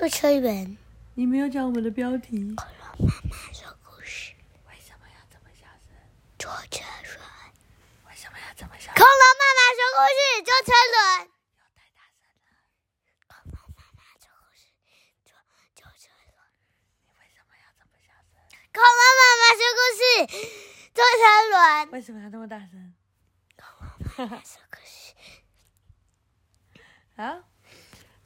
坐车轮，你没有讲我们的标题。恐龙妈妈说故事，为什么要这么小声？坐车轮。为什么要这么小恐龙妈妈说故事，坐车轮。太大声了！恐龙妈妈说故事，坐坐车轮。你为什么要这么小声？恐龙妈妈说故事，坐车轮。为什么要这么大声？妈妈说故事，好，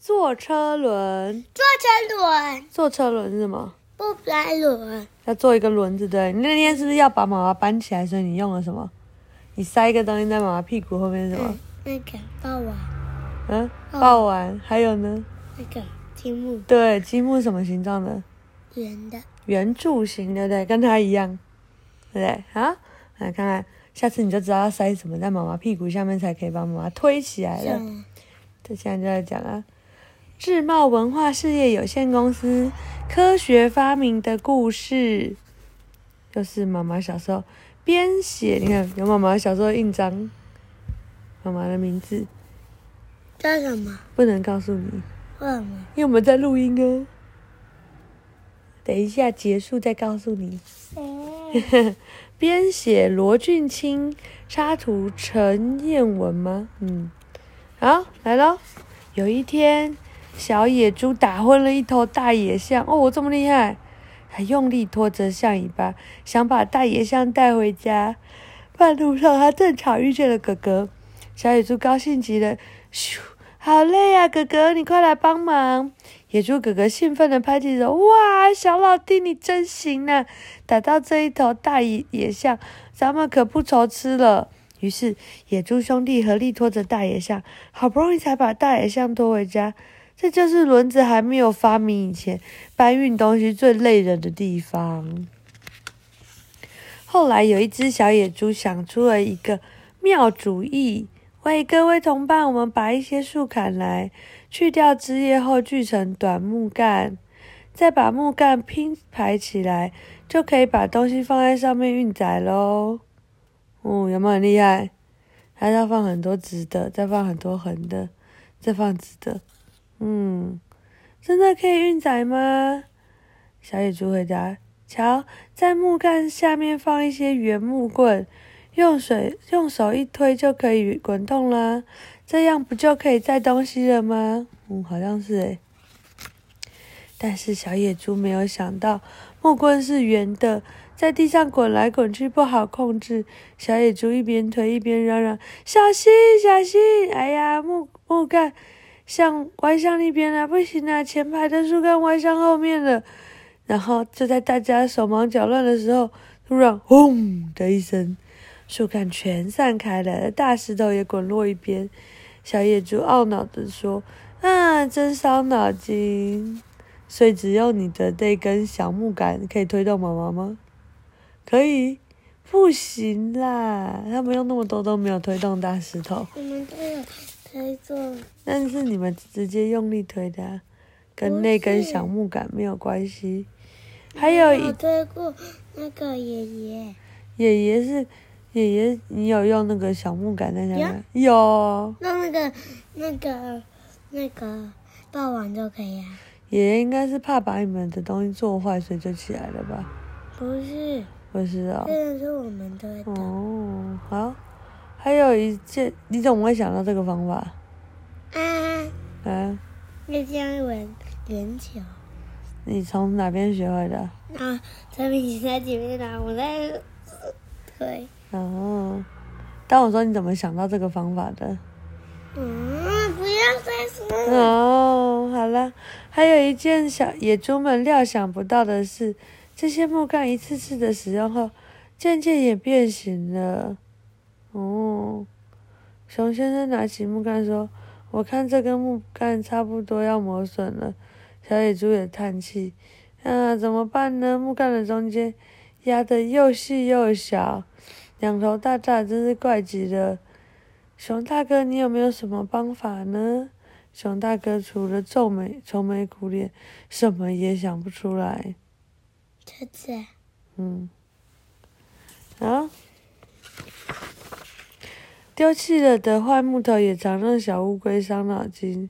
坐车轮，坐车轮，坐车轮是什么？不来轮。要做一个轮子，对。你那天是不是要把妈妈搬起来？所以你用了什么？你塞一个东西在妈妈屁股后面是什么？那个抱娃，嗯，抱完。还有呢？那个积木对，积木什么形状的？圆的，圆柱形，对不对？跟它一样，对不对？好，来看看，下次你就知道要塞什么在妈妈屁股下面才可以把妈妈推起来了。像这现在就在讲啊，智茂文化事业有限公司科学发明的故事，就是妈妈小时候编写，你看有妈妈小时候印章，妈妈的名字叫什么？不能告诉你，为什么？因为我们在录音啊。等一下结束再告诉你。谁？编写罗俊清，插图陈彦文吗？嗯，好，来喽。有一天，小野猪打昏了一头大野象，哦，这么厉害！还用力拖着象尾巴，想把大野象带回家。半路上，他正巧遇见了哥哥，小野猪高兴极了，咻，好累啊，哥哥，你快来帮忙！野猪哥哥兴奋地拍起手，哇，小老弟你真行啊！打到这一头大野野象，咱们可不愁吃了。于是野猪兄弟合力拖着大野象，好不容易才把大野象拖回家。这就是轮子还没有发明以前搬运东西最累人的地方。后来有一只小野猪想出了一个妙主意，喂，各位同伴，我们把一些树砍来，去掉枝叶后锯成短木干，再把木干拼排起来，就可以把东西放在上面运载喽。哦，有没有很厉害？还要放很多直的，再放很多横的，再放直的。嗯，真的可以运载吗？小野猪回答：“瞧，在木干下面放一些圆木棍，用水用手一推就可以滚动啦。这样不就可以载东西了吗？”嗯，好像是诶。但是小野猪没有想到木棍是圆的，在地上滚来滚去不好控制。小野猪一边推一边嚷嚷：“小心，小心！哎呀，木木干向歪向一边了，不行啊，前排的树干歪向后面了。”然后就在大家手忙脚乱的时候，突然“轰”的一声，树干全散开了，大石头也滚落一边。小野猪懊恼地说：“啊，真伤脑筋。所以只有你的这根小木杆可以推动妈妈吗？可以？不行啦，他们用那么多都没有推动大石头。我们都有推动，但是你们直接用力推的啊、跟那根小木杆没有关系。还有一推过那个爷爷，爷爷是爷爷，你有用那个小木杆在下面？有，那那个那个那个抱完就可以啊？爷爷应该是怕把你们的东西做坏，所以就起来了吧？不是，不是哦。这个是我们推的。哦，好。还有一件，你怎么会想到这个方法？啊，啊，那这样圆圆球，你从哪边学会的？啊，陈明在前面拿，我在推。哦，但我说你怎么想到这个方法的？嗯，不要再说了。哦，好了，还有一件小野猪们料想不到的是，这些木杆一次次的使用后，渐渐也变形了。哦，熊先生拿起木杆说：“我看这根木杆差不多要磨损了。”小野猪也叹气：“啊，怎么办呢？木杆的中间压得又细又小，两头大大，真是怪极了。”熊大哥，你有没有什么方法呢？熊大哥除了皱眉、愁眉苦脸，什么也想不出来。车子，嗯，啊，丢弃了的坏木头也常让小乌龟伤脑筋。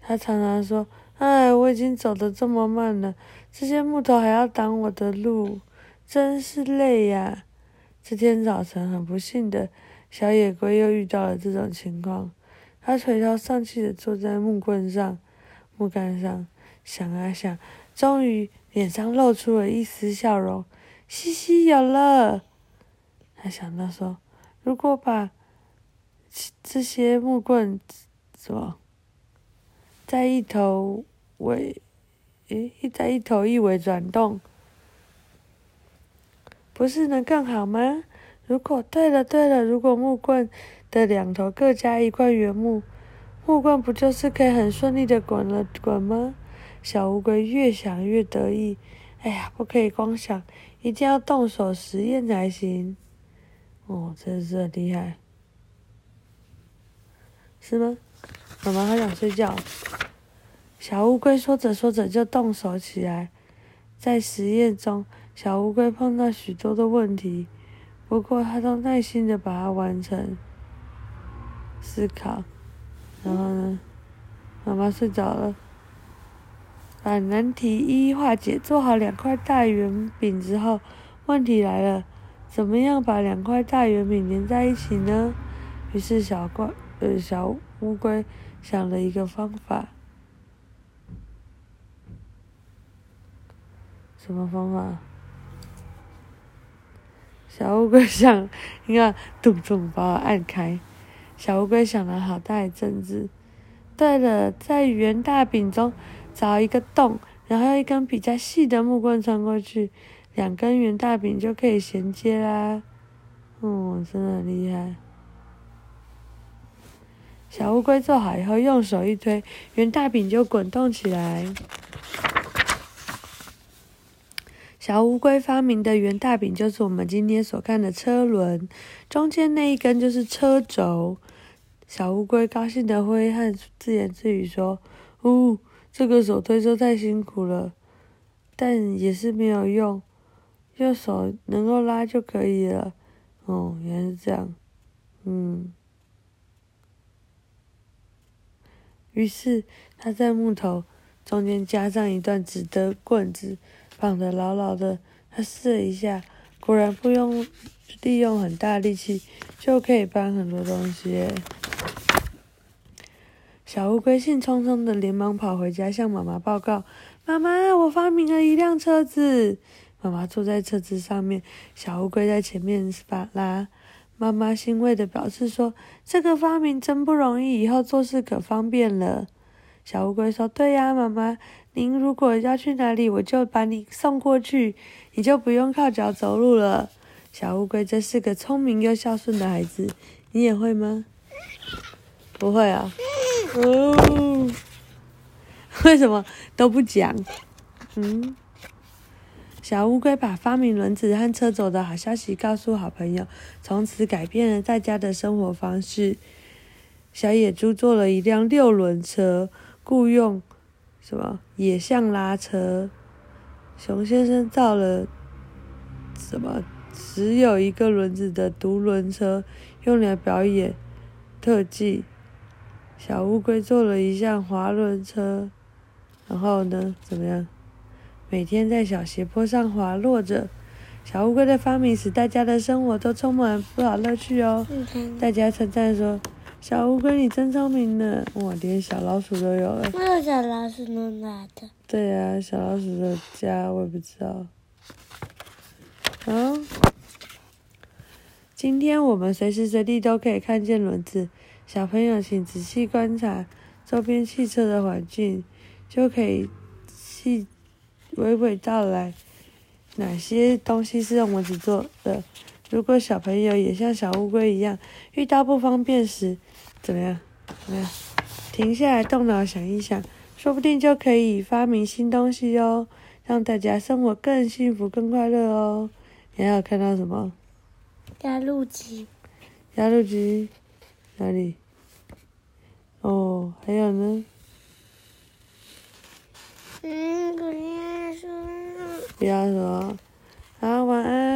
他常常说：“哎，我已经走得这么慢了，这些木头还要挡我的路，真是累呀！这天早晨，很不幸的小野龟又遇到了这种情况。它垂头丧气的坐在木棍上、木杆上，想啊想，终于脸上露出了一丝笑容。嘻嘻，有了！他想到说，如果把这些木棍什么，在一头尾，诶，在一头一尾转动，不是能更好吗？如果对了对了，如果木棍的两头各加一块原木，木棍不就是可以很顺利的滚了滚吗？小乌龟越想越得意，哎呀，不可以光想，一定要动手实验才行。哦，真是很厉害，是吗？妈妈好想睡觉。小乌龟说着说着就动手起来，在实验中，小乌龟碰到许多的问题。不过，它都耐心的把它完成。思考，然后呢？妈妈睡着了。把难题一一化解，做好两块大圆饼之后，问题来了：怎么样把两块大圆饼连在一起呢？于是小怪呃小乌龟想了一个方法。什么方法？小乌龟想，你看，咚咚把我按开。小乌龟想了好大一阵子。对了，在圆大饼中找一个洞，然后用一根比较细的木棍穿过去，两根圆大饼就可以衔接啦。哦，真的很厉害。小乌龟做好以后，用手一推，圆大饼就滚动起来。小乌龟发明的圆大饼就是我们今天所看的车轮，中间那一根就是车轴。小乌龟高兴的挥汗自言自语说：“呜，这个手推车太辛苦了，但也是没有用，用手能够拉就可以了。”哦，原来是这样，嗯。于是他在木头中间加上一段直的棍子。绑得牢牢的，他试了一下，果然不用利用很大力气就可以搬很多东西。小乌龟兴冲冲的连忙跑回家，向妈妈报告：“妈妈，我发明了一辆车子。”妈妈坐在车子上面，小乌龟在前面发拉。妈妈欣慰的表示说：“这个发明真不容易，以后做事可方便了。”小乌龟说：“对呀，妈妈。”您如果要去哪里，我就把你送过去，你就不用靠脚走路了。小乌龟真是个聪明又孝顺的孩子，你也会吗？不会啊。哦，为什么都不讲？嗯。小乌龟把发明轮子和车走的好消息告诉好朋友，从此改变了大家的生活方式。小野猪做了一辆六轮车，雇佣。什么野象拉车？熊先生造了什么只有一个轮子的独轮车，用来表演特技。小乌龟做了一辆滑轮车，然后呢，怎么样？每天在小斜坡上滑落着。小乌龟的发明使大家的生活都充满不少乐趣哦。大家称赞说。小乌龟，你真聪明呢！哇，连小老鼠都有了。为什么小老鼠弄哪的？对呀，小老鼠的家我也不知道。啊，今天我们随时随地都可以看见轮子。小朋友，请仔细观察周边汽车的环境，就可以细娓娓道来哪些东西是用轮子做的。如果小朋友也像小乌龟一样，遇到不方便时，怎么样？怎么样？停下来，动脑想一想，说不定就可以发明新东西哦，让大家生活更幸福、更快乐哦。你还有看到什么？压路机。压路机哪里？哦，还有呢？嗯，不要说。不要说。好，晚安。